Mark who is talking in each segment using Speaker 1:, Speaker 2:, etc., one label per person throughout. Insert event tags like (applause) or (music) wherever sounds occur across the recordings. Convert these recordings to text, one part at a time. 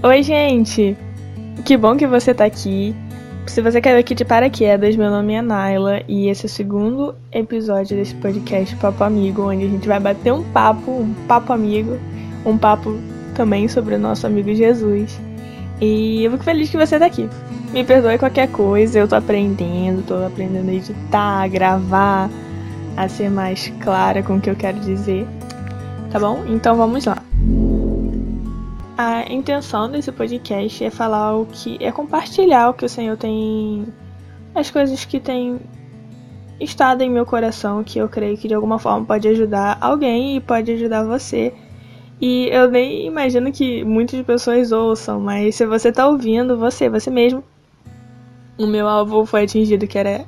Speaker 1: Oi, gente! Que bom que você tá aqui. Se você caiu aqui de paraquedas, meu nome é Naila e esse é o segundo episódio desse podcast Papo Amigo, onde a gente vai bater um papo, um papo amigo, um papo também sobre o nosso amigo Jesus. E eu fico feliz que você tá aqui. Me perdoe qualquer coisa, eu tô aprendendo, tô aprendendo a editar, a gravar, a ser mais clara com o que eu quero dizer. Tá bom? Então vamos lá. A intenção desse podcast é falar o que. é compartilhar o que o Senhor tem. as coisas que tem estado em meu coração, que eu creio que de alguma forma pode ajudar alguém e pode ajudar você. E eu nem imagino que muitas pessoas ouçam, mas se você tá ouvindo, você, você mesmo, o meu alvo foi atingido, que era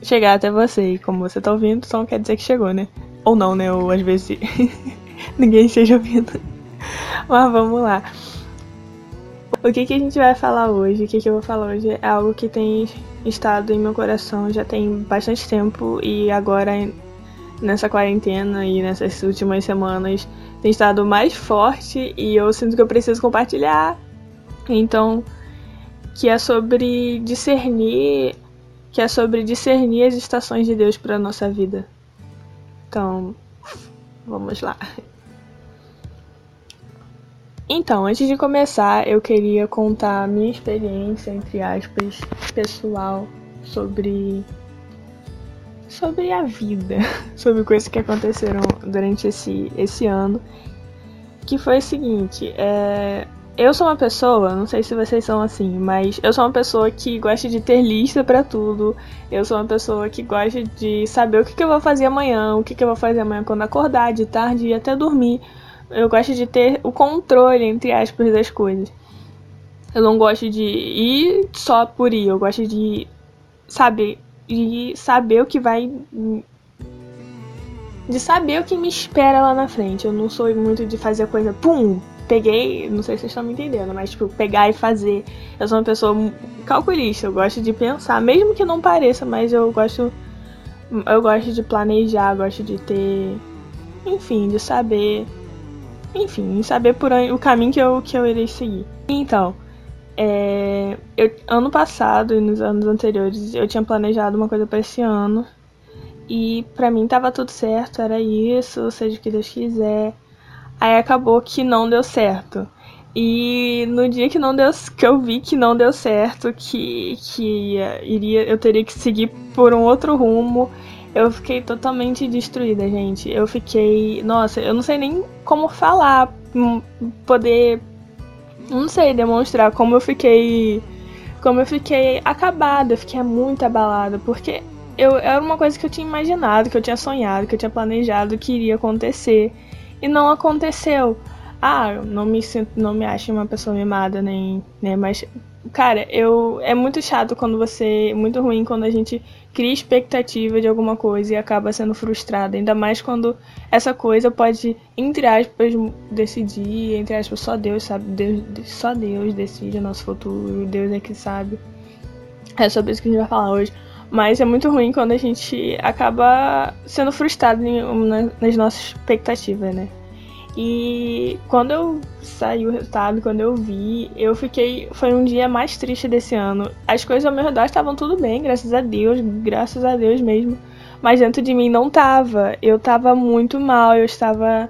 Speaker 1: chegar até você. E como você tá ouvindo, só não quer dizer que chegou, né? Ou não, né? Ou às vezes (laughs) ninguém esteja ouvindo. (laughs) Mas vamos lá. O que, que a gente vai falar hoje? O que, que eu vou falar hoje é algo que tem estado em meu coração já tem bastante tempo e agora nessa quarentena e nessas últimas semanas tem estado mais forte e eu sinto que eu preciso compartilhar. Então, que é sobre discernir, que é sobre discernir as estações de Deus para nossa vida. Então, vamos lá. Então, antes de começar, eu queria contar a minha experiência, entre aspas, pessoal sobre sobre a vida, (laughs) sobre coisas que aconteceram durante esse, esse ano, que foi o seguinte, é, eu sou uma pessoa, não sei se vocês são assim, mas eu sou uma pessoa que gosta de ter lista para tudo. Eu sou uma pessoa que gosta de saber o que, que eu vou fazer amanhã, o que, que eu vou fazer amanhã quando acordar, de tarde e até dormir eu gosto de ter o controle, entre aspas, das coisas. Eu não gosto de ir só por ir, eu gosto de saber, de saber o que vai. De saber o que me espera lá na frente. Eu não sou muito de fazer coisa, pum, peguei, não sei se vocês estão me entendendo, mas tipo, pegar e fazer. Eu sou uma pessoa calculista, eu gosto de pensar, mesmo que não pareça, mas eu gosto. Eu gosto de planejar, gosto de ter. Enfim, de saber enfim, saber por o caminho que eu, que eu irei seguir. Então, é, eu, ano passado e nos anos anteriores eu tinha planejado uma coisa para esse ano e para mim tava tudo certo, era isso, seja o que Deus quiser. Aí acabou que não deu certo. E no dia que não deu, que eu vi que não deu certo, que, que iria, eu teria que seguir por um outro rumo, eu fiquei totalmente destruída, gente. Eu fiquei. Nossa, eu não sei nem como falar, hum, poder. Não sei, demonstrar como eu fiquei. Como eu fiquei acabada, eu fiquei muito abalada, porque eu, era uma coisa que eu tinha imaginado, que eu tinha sonhado, que eu tinha planejado que iria acontecer. E não aconteceu. Ah, não me sinto, não me acho uma pessoa mimada, nem. Né, mas Cara, eu é muito chato quando você, muito ruim quando a gente cria expectativa de alguma coisa e acaba sendo frustrada, ainda mais quando essa coisa pode, entre aspas, decidir, entre aspas, só Deus sabe, Deus, só Deus decide o nosso futuro, Deus é que sabe. É sobre isso que a gente vai falar hoje. Mas é muito ruim quando a gente acaba sendo frustrado nas nossas expectativas, né? E quando eu saí o resultado, quando eu vi, eu fiquei. Foi um dia mais triste desse ano. As coisas ao meu redor estavam tudo bem, graças a Deus, graças a Deus mesmo. Mas dentro de mim não tava. Eu tava muito mal, eu estava.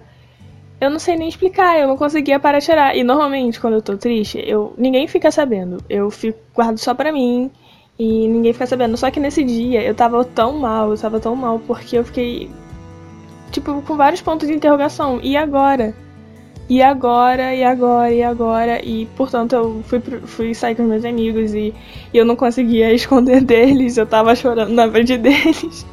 Speaker 1: Eu não sei nem explicar, eu não conseguia parar de chorar. E normalmente, quando eu tô triste, eu ninguém fica sabendo. Eu fico guardo só pra mim e ninguém fica sabendo. Só que nesse dia eu tava tão mal, eu tava tão mal porque eu fiquei tipo, com vários pontos de interrogação. E agora? E agora, e agora, e agora? E, portanto, eu fui, fui sair com meus amigos e, e eu não conseguia (laughs) esconder deles, eu tava chorando na frente deles.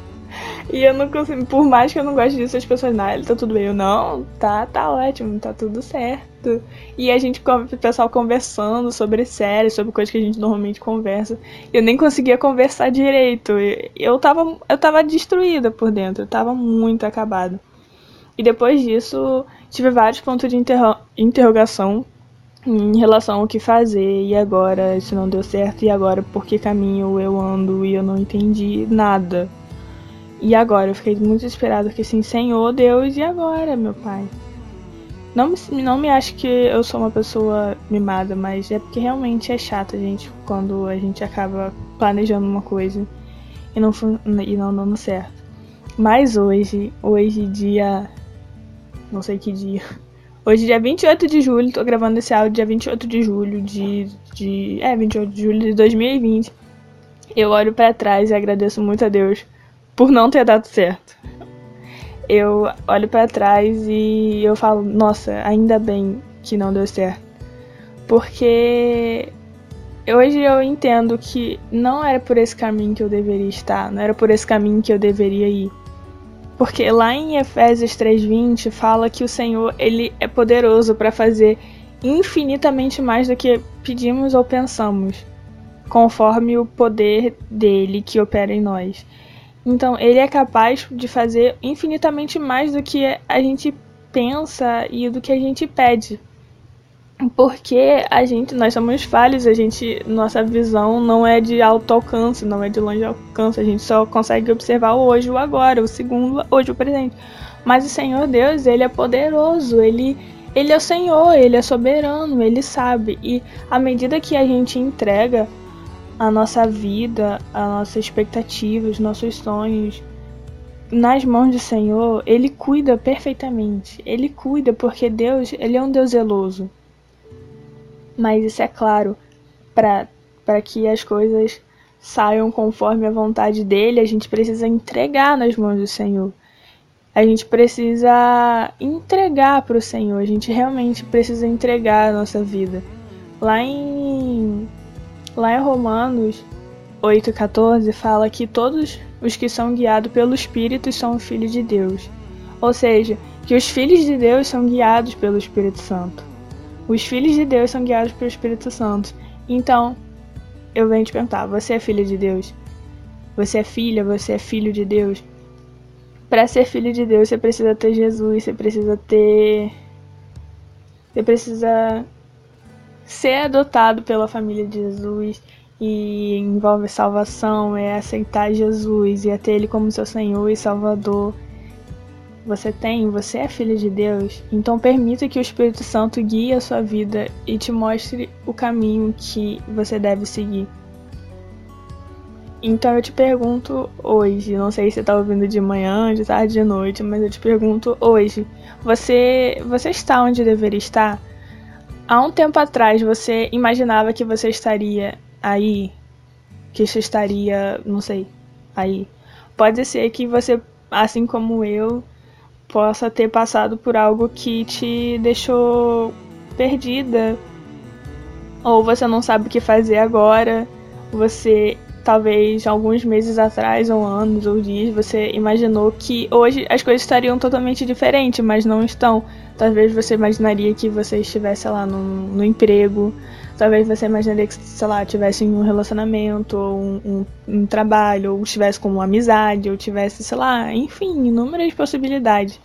Speaker 1: E eu não consigo, por mais que eu não goste disso, as pessoas, não, ele tá tudo bem. Eu, não, tá, tá ótimo, tá tudo certo. E a gente, o pessoal conversando sobre séries, sobre coisas que a gente normalmente conversa. Eu nem conseguia conversar direito. Eu tava, eu tava destruída por dentro, eu tava muito acabada. E depois disso, tive vários pontos de interro interrogação em relação ao que fazer, e agora isso não deu certo, e agora por que caminho eu ando e eu não entendi nada. E agora? Eu fiquei muito desesperada, porque assim, Senhor Deus, e agora, meu pai? Não, não me acho que eu sou uma pessoa mimada, mas é porque realmente é chato, gente, quando a gente acaba planejando uma coisa e não, e não dando certo. Mas hoje, hoje dia. Não sei que dia. Hoje, dia 28 de julho, tô gravando esse áudio dia 28 de julho de. de é, 28 de julho de 2020. Eu olho para trás e agradeço muito a Deus por não ter dado certo. Eu olho para trás e eu falo, nossa, ainda bem que não deu certo. Porque hoje eu entendo que não era por esse caminho que eu deveria estar, não era por esse caminho que eu deveria ir. Porque lá em Efésios 3:20 fala que o Senhor, ele é poderoso para fazer infinitamente mais do que pedimos ou pensamos, conforme o poder dele que opera em nós. Então, ele é capaz de fazer infinitamente mais do que a gente pensa e do que a gente pede porque a gente, nós somos falhos, a gente, nossa visão não é de alto alcance, não é de longe alcance, a gente só consegue observar o hoje, o agora, o segundo, hoje, o presente. Mas o Senhor Deus, ele é poderoso, ele ele é o Senhor, ele é soberano, ele sabe. E à medida que a gente entrega a nossa vida, a nossa expectativa, os nossos sonhos nas mãos do Senhor, ele cuida perfeitamente. Ele cuida porque Deus, ele é um Deus zeloso mas isso é claro, para que as coisas saiam conforme a vontade dele, a gente precisa entregar nas mãos do Senhor. A gente precisa entregar para o Senhor, a gente realmente precisa entregar a nossa vida. Lá em, lá em Romanos 8,14 fala que todos os que são guiados pelo Espírito são filhos de Deus. Ou seja, que os filhos de Deus são guiados pelo Espírito Santo. Os filhos de Deus são guiados pelo Espírito Santo. Então, eu venho te perguntar: você é filho de Deus? Você é filha? Você é filho de Deus? Para ser filho de Deus, você precisa ter Jesus, você precisa ter. Você precisa ser adotado pela família de Jesus e envolve salvação, é aceitar Jesus e é ter Ele como seu Senhor e Salvador você tem, você é filho de Deus, então permita que o Espírito Santo guie a sua vida e te mostre o caminho que você deve seguir. Então eu te pergunto hoje, não sei se você está ouvindo de manhã, de tarde, de noite, mas eu te pergunto hoje, você, você está onde deveria estar? Há um tempo atrás você imaginava que você estaria aí? Que você estaria, não sei, aí. Pode ser que você, assim como eu, possa ter passado por algo que te deixou perdida, ou você não sabe o que fazer agora, você talvez alguns meses atrás, ou anos, ou dias, você imaginou que hoje as coisas estariam totalmente diferentes, mas não estão. Talvez você imaginaria que você estivesse lá no, no emprego, Talvez você imaginaria que, sei lá, tivesse um relacionamento, ou um, um, um trabalho, ou estivesse com uma amizade, ou tivesse, sei lá, enfim, inúmeras possibilidades.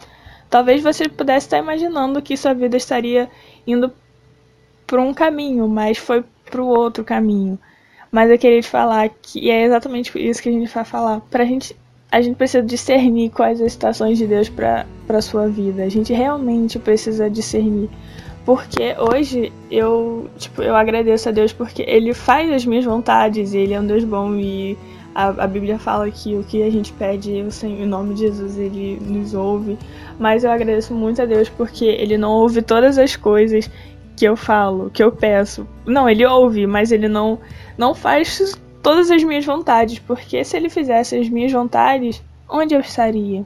Speaker 1: Talvez você pudesse estar imaginando que sua vida estaria indo por um caminho, mas foi para o outro caminho. Mas eu queria te falar que é exatamente isso que a gente vai falar. Pra gente, a gente precisa discernir quais as estações de Deus para a sua vida. A gente realmente precisa discernir. Porque hoje eu, tipo, eu agradeço a Deus porque ele faz as minhas vontades, ele é um Deus bom e a, a Bíblia fala que o que a gente pede em nome de Jesus, ele nos ouve. Mas eu agradeço muito a Deus porque ele não ouve todas as coisas que eu falo, que eu peço. Não, ele ouve, mas ele não não faz todas as minhas vontades, porque se ele fizesse as minhas vontades, onde eu estaria?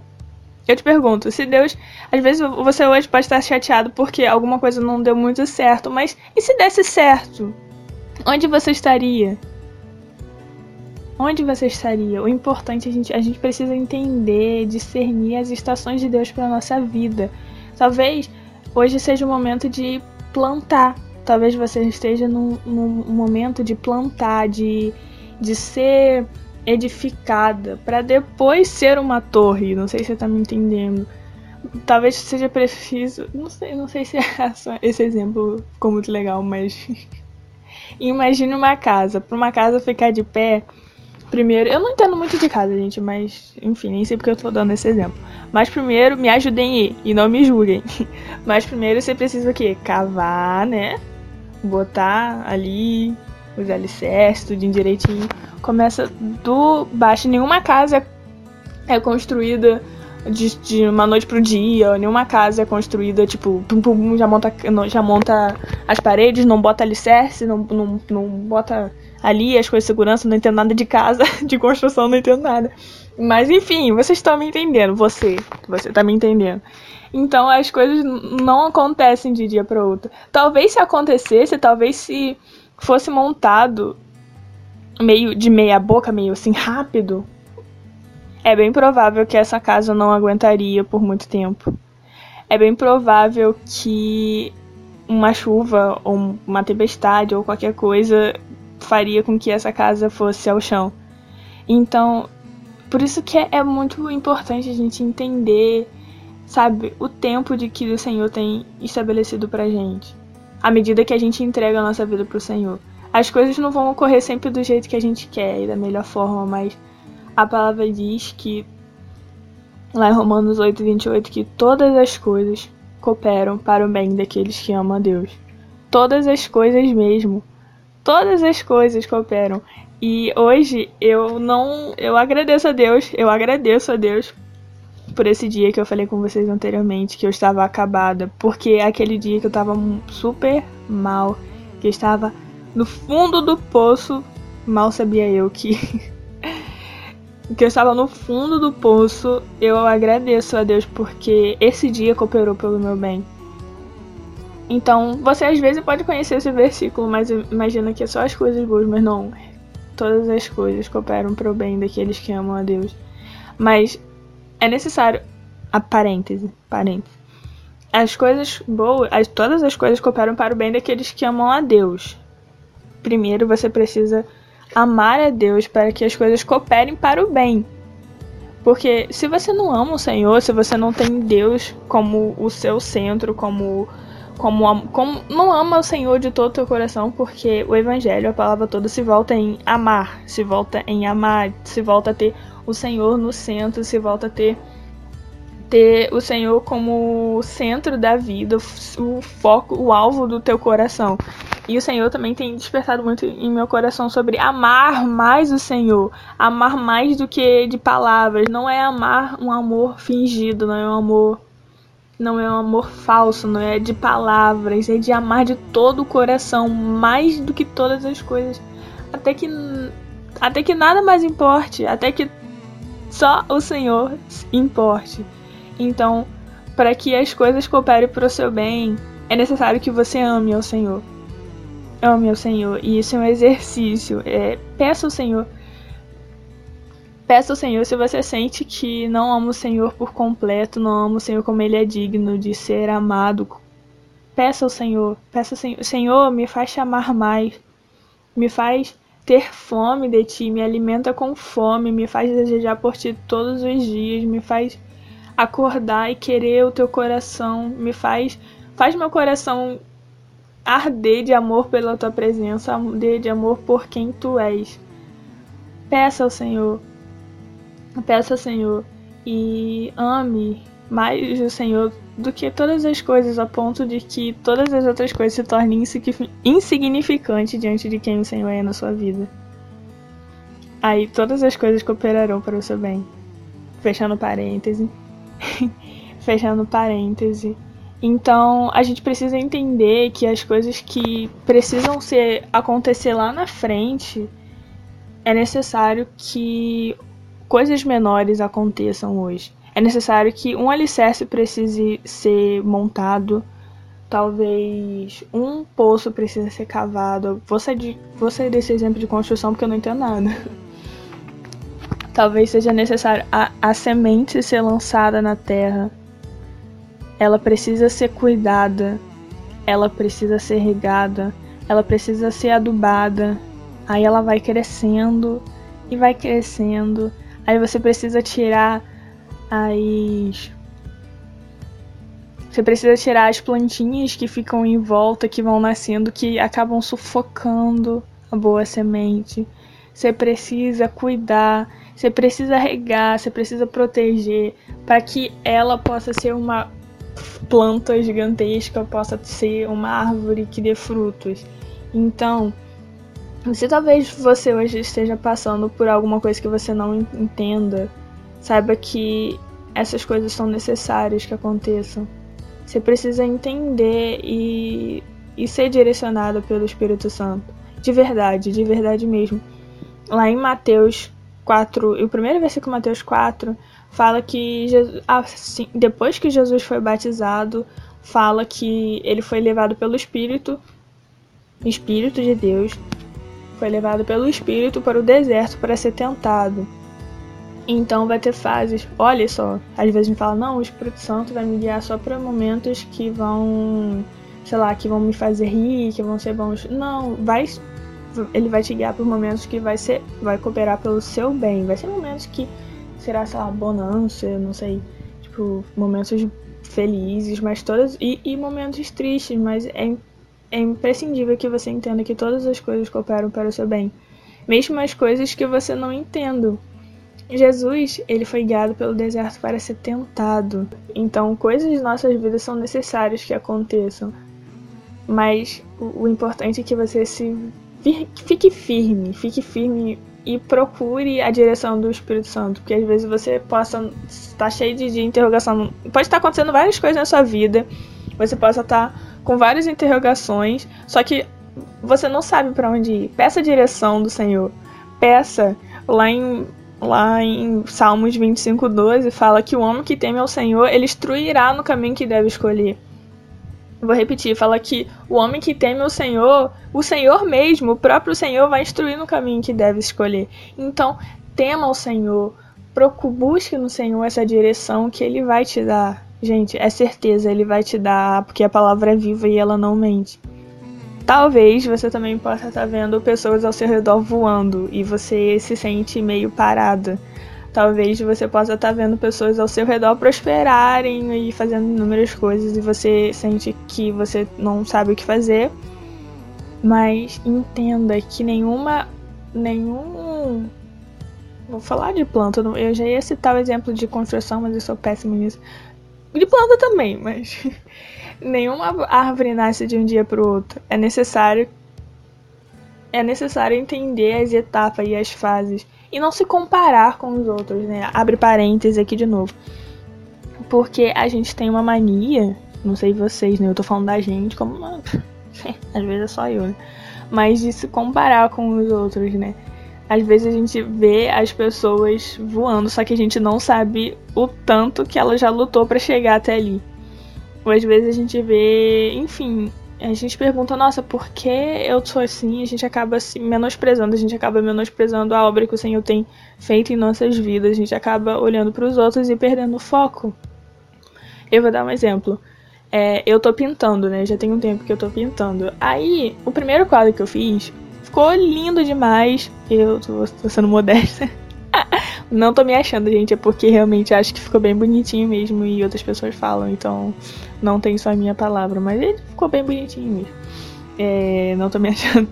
Speaker 1: Eu te pergunto, se Deus. Às vezes você hoje pode estar chateado porque alguma coisa não deu muito certo, mas e se desse certo? Onde você estaria? Onde você estaria? O importante é a gente, a gente precisa entender, discernir as estações de Deus para nossa vida. Talvez hoje seja o momento de plantar. Talvez você esteja num, num momento de plantar, de, de ser edificada para depois ser uma torre. Não sei se você tá me entendendo. Talvez seja preciso. Não sei, não sei se (laughs) essa, esse exemplo ficou muito legal, mas. (laughs) Imagine uma casa. Para uma casa ficar de pé, Primeiro, eu não entendo muito de casa, gente, mas enfim, nem sei porque eu tô dando esse exemplo. Mas primeiro, me ajudem e não me julguem. (laughs) Mas primeiro você precisa o quê? Cavar, né? Botar ali os alicerces, tudo direitinho. Começa do baixo. Nenhuma casa é construída de, de uma noite pro dia. Nenhuma casa é construída, tipo, pum, pum, já monta, já monta as paredes, não bota alicerce, não, não, não bota ali as coisas de segurança, não entendo nada de casa, (laughs) de construção, não entendo nada. Mas enfim, vocês estão me entendendo, você, você tá me entendendo. Então as coisas não acontecem de dia para outro. Talvez se acontecesse, talvez se fosse montado meio de meia boca, meio assim rápido, é bem provável que essa casa não aguentaria por muito tempo. É bem provável que uma chuva ou uma tempestade ou qualquer coisa faria com que essa casa fosse ao chão. Então, por isso que é, é muito importante a gente entender, sabe, o tempo de que o Senhor tem estabelecido pra gente. À medida que a gente entrega a nossa vida pro Senhor. As coisas não vão ocorrer sempre do jeito que a gente quer e da melhor forma, mas a palavra diz que, lá em Romanos 8, 28, que todas as coisas cooperam para o bem daqueles que amam a Deus. Todas as coisas mesmo. Todas as coisas cooperam. E hoje eu não. Eu agradeço a Deus, eu agradeço a Deus por esse dia que eu falei com vocês anteriormente, que eu estava acabada. Porque aquele dia que eu estava super mal, que eu estava no fundo do poço, mal sabia eu que. (laughs) que eu estava no fundo do poço, eu agradeço a Deus porque esse dia cooperou pelo meu bem. Então, você às vezes pode conhecer esse versículo, mas imagina que é só as coisas boas, mas não todas as coisas cooperam para o bem daqueles que amam a Deus. Mas é necessário a parêntese, parêntese. As coisas boas, as, todas as coisas cooperam para o bem daqueles que amam a Deus. Primeiro você precisa amar a Deus para que as coisas cooperem para o bem. Porque se você não ama o Senhor, se você não tem Deus como o seu centro, como como, como não ama o Senhor de todo o teu coração, porque o evangelho, a palavra toda se volta em amar, se volta em amar, se volta a ter o Senhor no centro, se volta a ter ter o Senhor como centro da vida, o foco, o alvo do teu coração. E o Senhor também tem despertado muito em meu coração sobre amar mais o Senhor, amar mais do que de palavras. Não é amar um amor fingido, não é um amor não é um amor falso, não é de palavras, é de amar de todo o coração, mais do que todas as coisas. Até que até que nada mais importe, até que só o Senhor importe. Então, para que as coisas cooperem para o seu bem, é necessário que você ame ao Senhor. Ame ao Senhor. E isso é um exercício. É, peça ao Senhor Peça ao Senhor se você sente que não ama o Senhor por completo, não ama o Senhor como ele é digno de ser amado. Peça ao Senhor, peça ao Senhor, Senhor, me faz te amar mais. Me faz ter fome de ti, me alimenta com fome, me faz desejar por ti todos os dias, me faz acordar e querer o teu coração, me faz faz meu coração arder de amor pela tua presença, arder de amor por quem tu és. Peça ao Senhor, Peça, Senhor, e ame mais o Senhor do que todas as coisas, a ponto de que todas as outras coisas se tornem insignificantes diante de quem o Senhor é na sua vida. Aí todas as coisas cooperarão para o seu bem. Fechando parêntese. (laughs) Fechando parêntese. Então a gente precisa entender que as coisas que precisam ser acontecer lá na frente é necessário que coisas menores aconteçam hoje. É necessário que um alicerce precise ser montado, talvez um poço precise ser cavado. Vou sair, de, vou sair desse exemplo de construção porque eu não entendo nada. (laughs) Talvez seja necessário a, a semente ser lançada na terra. Ela precisa ser cuidada, ela precisa ser regada, ela precisa ser adubada. Aí ela vai crescendo e vai crescendo Aí você precisa tirar as. Você precisa tirar as plantinhas que ficam em volta, que vão nascendo, que acabam sufocando a boa semente. você precisa cuidar, você precisa regar, você precisa proteger para que ela possa ser uma planta gigantesca, possa ser uma árvore que dê frutos. Então, se talvez você hoje esteja passando por alguma coisa que você não entenda, saiba que essas coisas são necessárias que aconteçam. Você precisa entender e, e ser direcionado pelo Espírito Santo. De verdade, de verdade mesmo. Lá em Mateus 4, o primeiro versículo Mateus 4 fala que Jesus, assim, depois que Jesus foi batizado, fala que ele foi levado pelo Espírito, Espírito de Deus, foi levado pelo Espírito para o deserto para ser tentado. Então vai ter fases. Olha só, às vezes gente fala, não, o Espírito Santo vai me guiar só para momentos que vão, sei lá, que vão me fazer rir, que vão ser bons. Não, vai ele vai te guiar por momentos que vai ser vai cooperar pelo seu bem. Vai ser momentos que será, sei lá, bonança, não sei, tipo, momentos felizes, mas todas e, e momentos tristes, mas é, é imprescindível que você entenda que todas as coisas cooperam para o seu bem, mesmo as coisas que você não entenda Jesus, ele foi guiado pelo deserto para ser tentado. Então, coisas de nossas vidas são necessárias que aconteçam. Mas o, o importante é que você se fique firme, fique firme e procure a direção do Espírito Santo, porque às vezes você possa estar cheio de, de interrogação, pode estar acontecendo várias coisas na sua vida, você possa estar com várias interrogações, só que você não sabe para onde ir. Peça a direção do Senhor. Peça lá em lá em Salmos 25, 12, fala que o homem que teme ao Senhor, ele instruirá no caminho que deve escolher. Vou repetir, fala que o homem que teme ao Senhor, o Senhor mesmo, o próprio Senhor, vai instruir no caminho que deve escolher. Então, tema ao Senhor, busque no Senhor essa direção que Ele vai te dar. Gente, é certeza, Ele vai te dar, porque a palavra é viva e ela não mente. Talvez você também possa estar vendo pessoas ao seu redor voando e você se sente meio parada. Talvez você possa estar vendo pessoas ao seu redor prosperarem e fazendo inúmeras coisas e você sente que você não sabe o que fazer. Mas entenda que nenhuma. nenhum. Vou falar de planta, eu já ia citar o exemplo de construção, mas eu sou péssimo nisso. De planta também, mas (laughs) nenhuma árvore nasce de um dia para o outro. É necessário é necessário entender as etapas e as fases e não se comparar com os outros, né? Abre parênteses aqui de novo. Porque a gente tem uma mania, não sei vocês, né? Eu tô falando da gente como uma... (laughs) às vezes é só eu, né? Mas de se comparar com os outros, né? Às vezes a gente vê as pessoas voando, só que a gente não sabe o tanto que ela já lutou para chegar até ali. Ou às vezes a gente vê, enfim, a gente pergunta, nossa, por que eu sou assim? A gente acaba se menosprezando, a gente acaba menosprezando a obra que o Senhor tem feito em nossas vidas, a gente acaba olhando para os outros e perdendo o foco. Eu vou dar um exemplo. É, eu tô pintando, né? Já tem um tempo que eu tô pintando. Aí, o primeiro quadro que eu fiz ficou lindo demais. Eu tô, tô sendo modesta. (laughs) Não tô me achando, gente, é porque realmente acho que ficou bem bonitinho mesmo e outras pessoas falam, então não tem só a minha palavra, mas ele ficou bem bonitinho mesmo. É, não tô me (laughs) achando.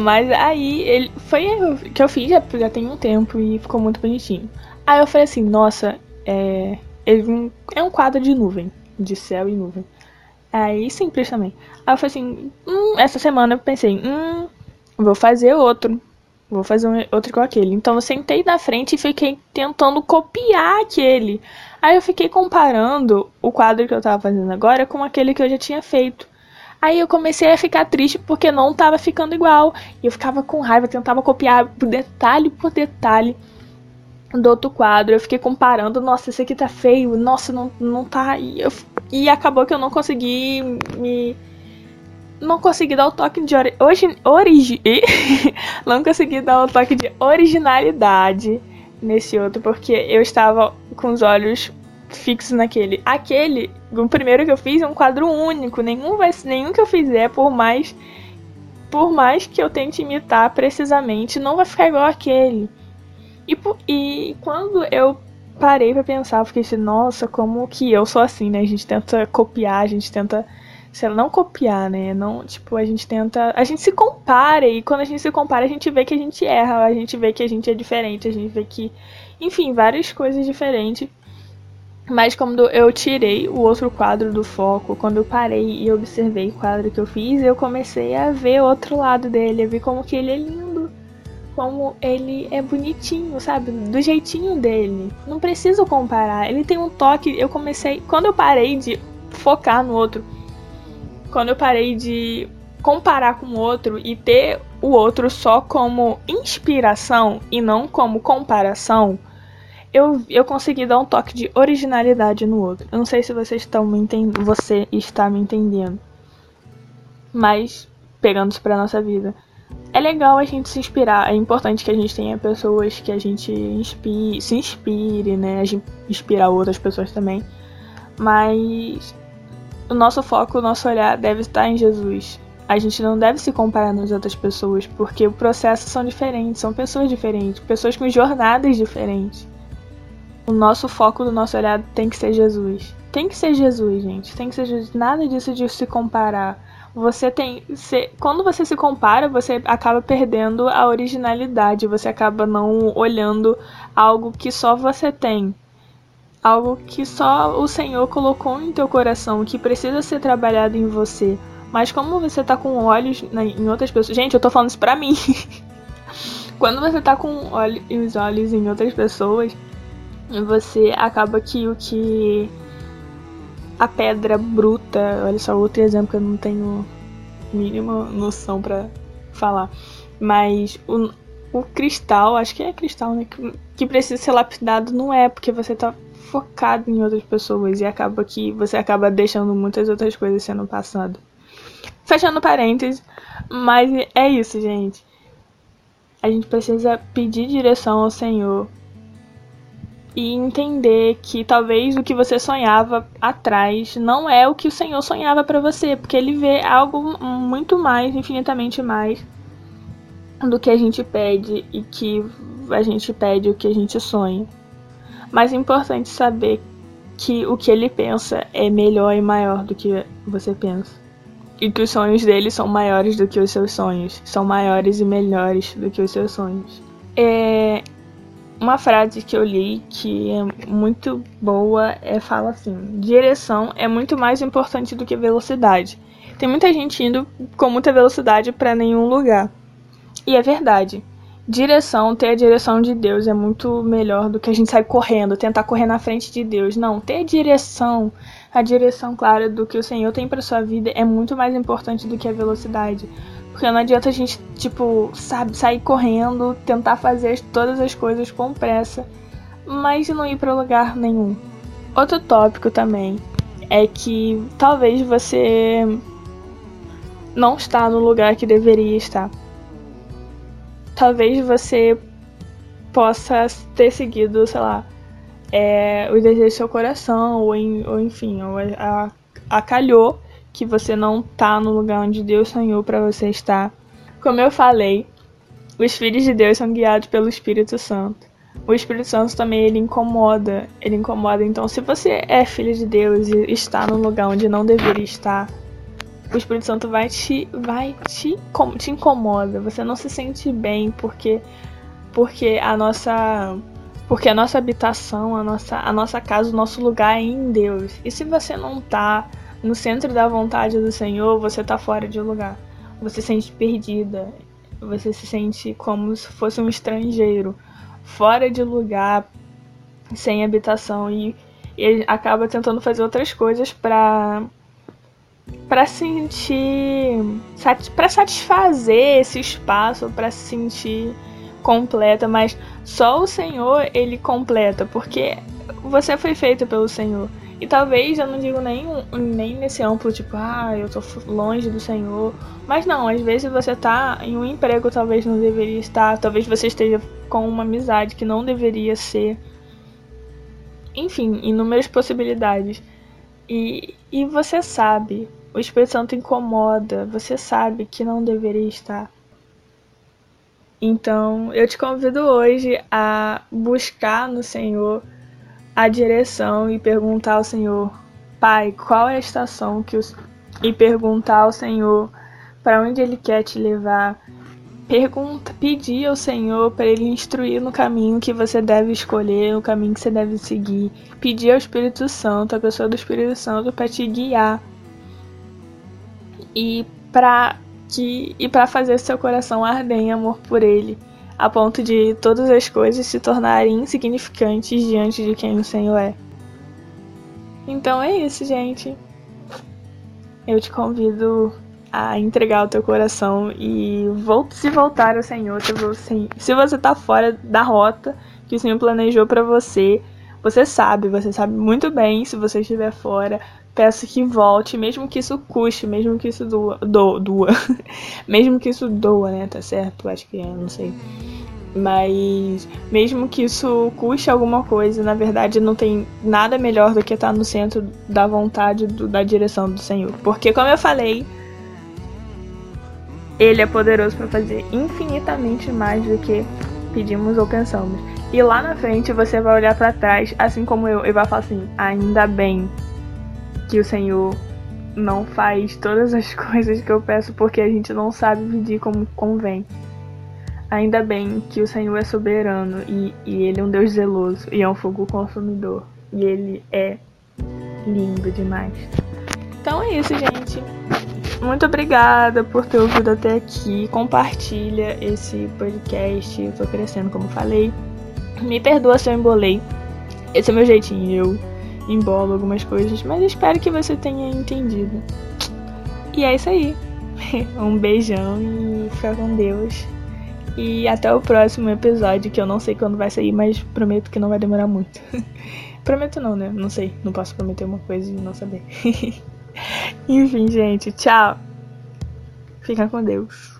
Speaker 1: Mas aí ele foi que eu fiz já, já tem um tempo e ficou muito bonitinho. Aí eu falei assim, nossa, é, ele é um quadro de nuvem, de céu e nuvem. Aí simples também. Aí eu falei assim, hum, essa semana eu pensei, hum, vou fazer outro. Vou fazer um, outro com aquele. Então eu sentei na frente e fiquei tentando copiar aquele. Aí eu fiquei comparando o quadro que eu tava fazendo agora com aquele que eu já tinha feito. Aí eu comecei a ficar triste porque não tava ficando igual. E eu ficava com raiva, tentava copiar detalhe por detalhe do outro quadro. Eu fiquei comparando, nossa, esse aqui tá feio, nossa, não, não tá. E, eu, e acabou que eu não consegui me não consegui dar o toque de ori origi (laughs) não consegui dar o toque de originalidade nesse outro porque eu estava com os olhos fixos naquele. Aquele, o primeiro que eu fiz é um quadro único, nenhum vai nenhum que eu fizer por mais por mais que eu tente imitar precisamente, não vai ficar igual aquele. E, e quando eu parei para pensar, fiquei assim, nossa, como que eu sou assim, né? A gente tenta copiar, a gente tenta lá, não copiar, né? Não, tipo, a gente tenta. A gente se compara e quando a gente se compara, a gente vê que a gente erra, a gente vê que a gente é diferente, a gente vê que. Enfim, várias coisas diferentes. Mas quando eu tirei o outro quadro do foco, quando eu parei e observei o quadro que eu fiz, eu comecei a ver outro lado dele, a ver como que ele é lindo, como ele é bonitinho, sabe? Do jeitinho dele. Não preciso comparar. Ele tem um toque. Eu comecei. Quando eu parei de focar no outro, quando eu parei de comparar com o outro e ter o outro só como inspiração e não como comparação, eu, eu consegui dar um toque de originalidade no outro. Eu não sei se vocês estão me entendendo, você está me entendendo. Mas, pegando isso pra nossa vida. É legal a gente se inspirar, é importante que a gente tenha pessoas que a gente inspire, se inspire, né? A gente inspirar outras pessoas também. Mas o nosso foco, o nosso olhar deve estar em Jesus. A gente não deve se comparar nas outras pessoas, porque o processo são diferentes, são pessoas diferentes, pessoas com jornadas diferentes. O nosso foco do nosso olhar tem que ser Jesus. Tem que ser Jesus, gente. Tem que ser Jesus. Nada disso de se comparar. Você tem. Quando você se compara, você acaba perdendo a originalidade. Você acaba não olhando algo que só você tem. Algo que só o Senhor colocou em teu coração, que precisa ser trabalhado em você. Mas como você tá com olhos em outras pessoas. Gente, eu tô falando isso pra mim. (laughs) Quando você tá com os olhos em outras pessoas, você acaba que o que a pedra bruta, olha só outro exemplo que eu não tenho mínima noção para falar, mas o, o cristal, acho que é cristal, né, que, que precisa ser lapidado não é porque você tá focado em outras pessoas e acaba que você acaba deixando muitas outras coisas sendo passado. Fechando parênteses, mas é isso, gente. A gente precisa pedir direção ao Senhor e entender que talvez o que você sonhava atrás não é o que o Senhor sonhava para você, porque ele vê algo muito mais, infinitamente mais do que a gente pede e que a gente pede o que a gente sonha. Mas é importante saber que o que ele pensa é melhor e maior do que você pensa. E que os sonhos dele são maiores do que os seus sonhos. São maiores e melhores do que os seus sonhos. É, uma frase que eu li que é muito boa é fala assim: direção é muito mais importante do que velocidade. Tem muita gente indo com muita velocidade para nenhum lugar. E é verdade. Direção, ter a direção de Deus é muito melhor do que a gente sair correndo, tentar correr na frente de Deus. Não, ter direção, a direção clara do que o Senhor tem para sua vida é muito mais importante do que a velocidade. Porque não adianta a gente, tipo, sabe, sair correndo, tentar fazer todas as coisas com pressa, mas não ir para lugar nenhum. Outro tópico também é que talvez você não está no lugar que deveria estar. Talvez você possa ter seguido, sei lá, é, os desejos do seu coração, ou, em, ou enfim, ou a, a, calhou que você não tá no lugar onde Deus sonhou para você estar. Como eu falei, os filhos de Deus são guiados pelo Espírito Santo. O Espírito Santo também ele incomoda, ele incomoda. Então, se você é filho de Deus e está no lugar onde não deveria estar, o Espírito Santo vai te vai te te incomoda. Você não se sente bem porque porque a nossa porque a nossa habitação, a nossa a nossa casa, o nosso lugar é em Deus. E se você não tá no centro da vontade do Senhor, você está fora de lugar. Você se sente perdida. Você se sente como se fosse um estrangeiro, fora de lugar, sem habitação e ele acaba tentando fazer outras coisas para para sentir para satisfazer esse espaço, para se sentir completa, mas só o Senhor ele completa, porque você foi feito pelo Senhor. E talvez eu não digo nem, nem nesse amplo, tipo, ah, eu tô longe do Senhor. Mas não, às vezes você tá em um emprego, talvez não deveria estar. Talvez você esteja com uma amizade que não deveria ser. Enfim, inúmeras possibilidades. E, e você sabe, o Espírito Santo incomoda, você sabe que não deveria estar. Então, eu te convido hoje a buscar no Senhor a direção e perguntar ao Senhor: Pai, qual é a estação que o, e perguntar ao Senhor para onde Ele quer te levar. Pergunta, pedir ao Senhor para Ele instruir no caminho que você deve escolher, no caminho que você deve seguir. Pedir ao Espírito Santo, a pessoa do Espírito Santo, para te guiar e para que e para fazer seu coração arder em amor por Ele, a ponto de todas as coisas se tornarem insignificantes diante de quem o Senhor é. Então é isso, gente. Eu te convido a entregar o teu coração e se voltar ao Senhor. Se você tá fora da rota que o Senhor planejou para você, você sabe, você sabe muito bem se você estiver fora. Peço que volte, mesmo que isso custe, mesmo que isso doa, do, doa. (laughs) mesmo que isso doa, né? Tá certo? Acho que é, não sei. Mas mesmo que isso custe alguma coisa, na verdade não tem nada melhor do que estar no centro da vontade do, da direção do Senhor. Porque como eu falei, ele é poderoso para fazer infinitamente mais do que pedimos ou pensamos. E lá na frente você vai olhar para trás, assim como eu, e vai falar assim: ainda bem que o Senhor não faz todas as (laughs) coisas que eu peço porque a gente não sabe pedir como convém. Ainda bem que o Senhor é soberano e, e Ele é um Deus zeloso e é um fogo consumidor. E Ele é lindo demais. Então é isso, gente. Muito obrigada por ter ouvido até aqui. Compartilha esse podcast. Eu tô crescendo, como falei. Me perdoa se eu embolei. Esse é meu jeitinho. Eu embolo algumas coisas, mas espero que você tenha entendido. E é isso aí. (laughs) um beijão e fica com Deus. E até o próximo episódio, que eu não sei quando vai sair, mas prometo que não vai demorar muito. (laughs) prometo não, né? Não sei. Não posso prometer uma coisa e não saber. (laughs) Enfim, gente, tchau. Fica com Deus.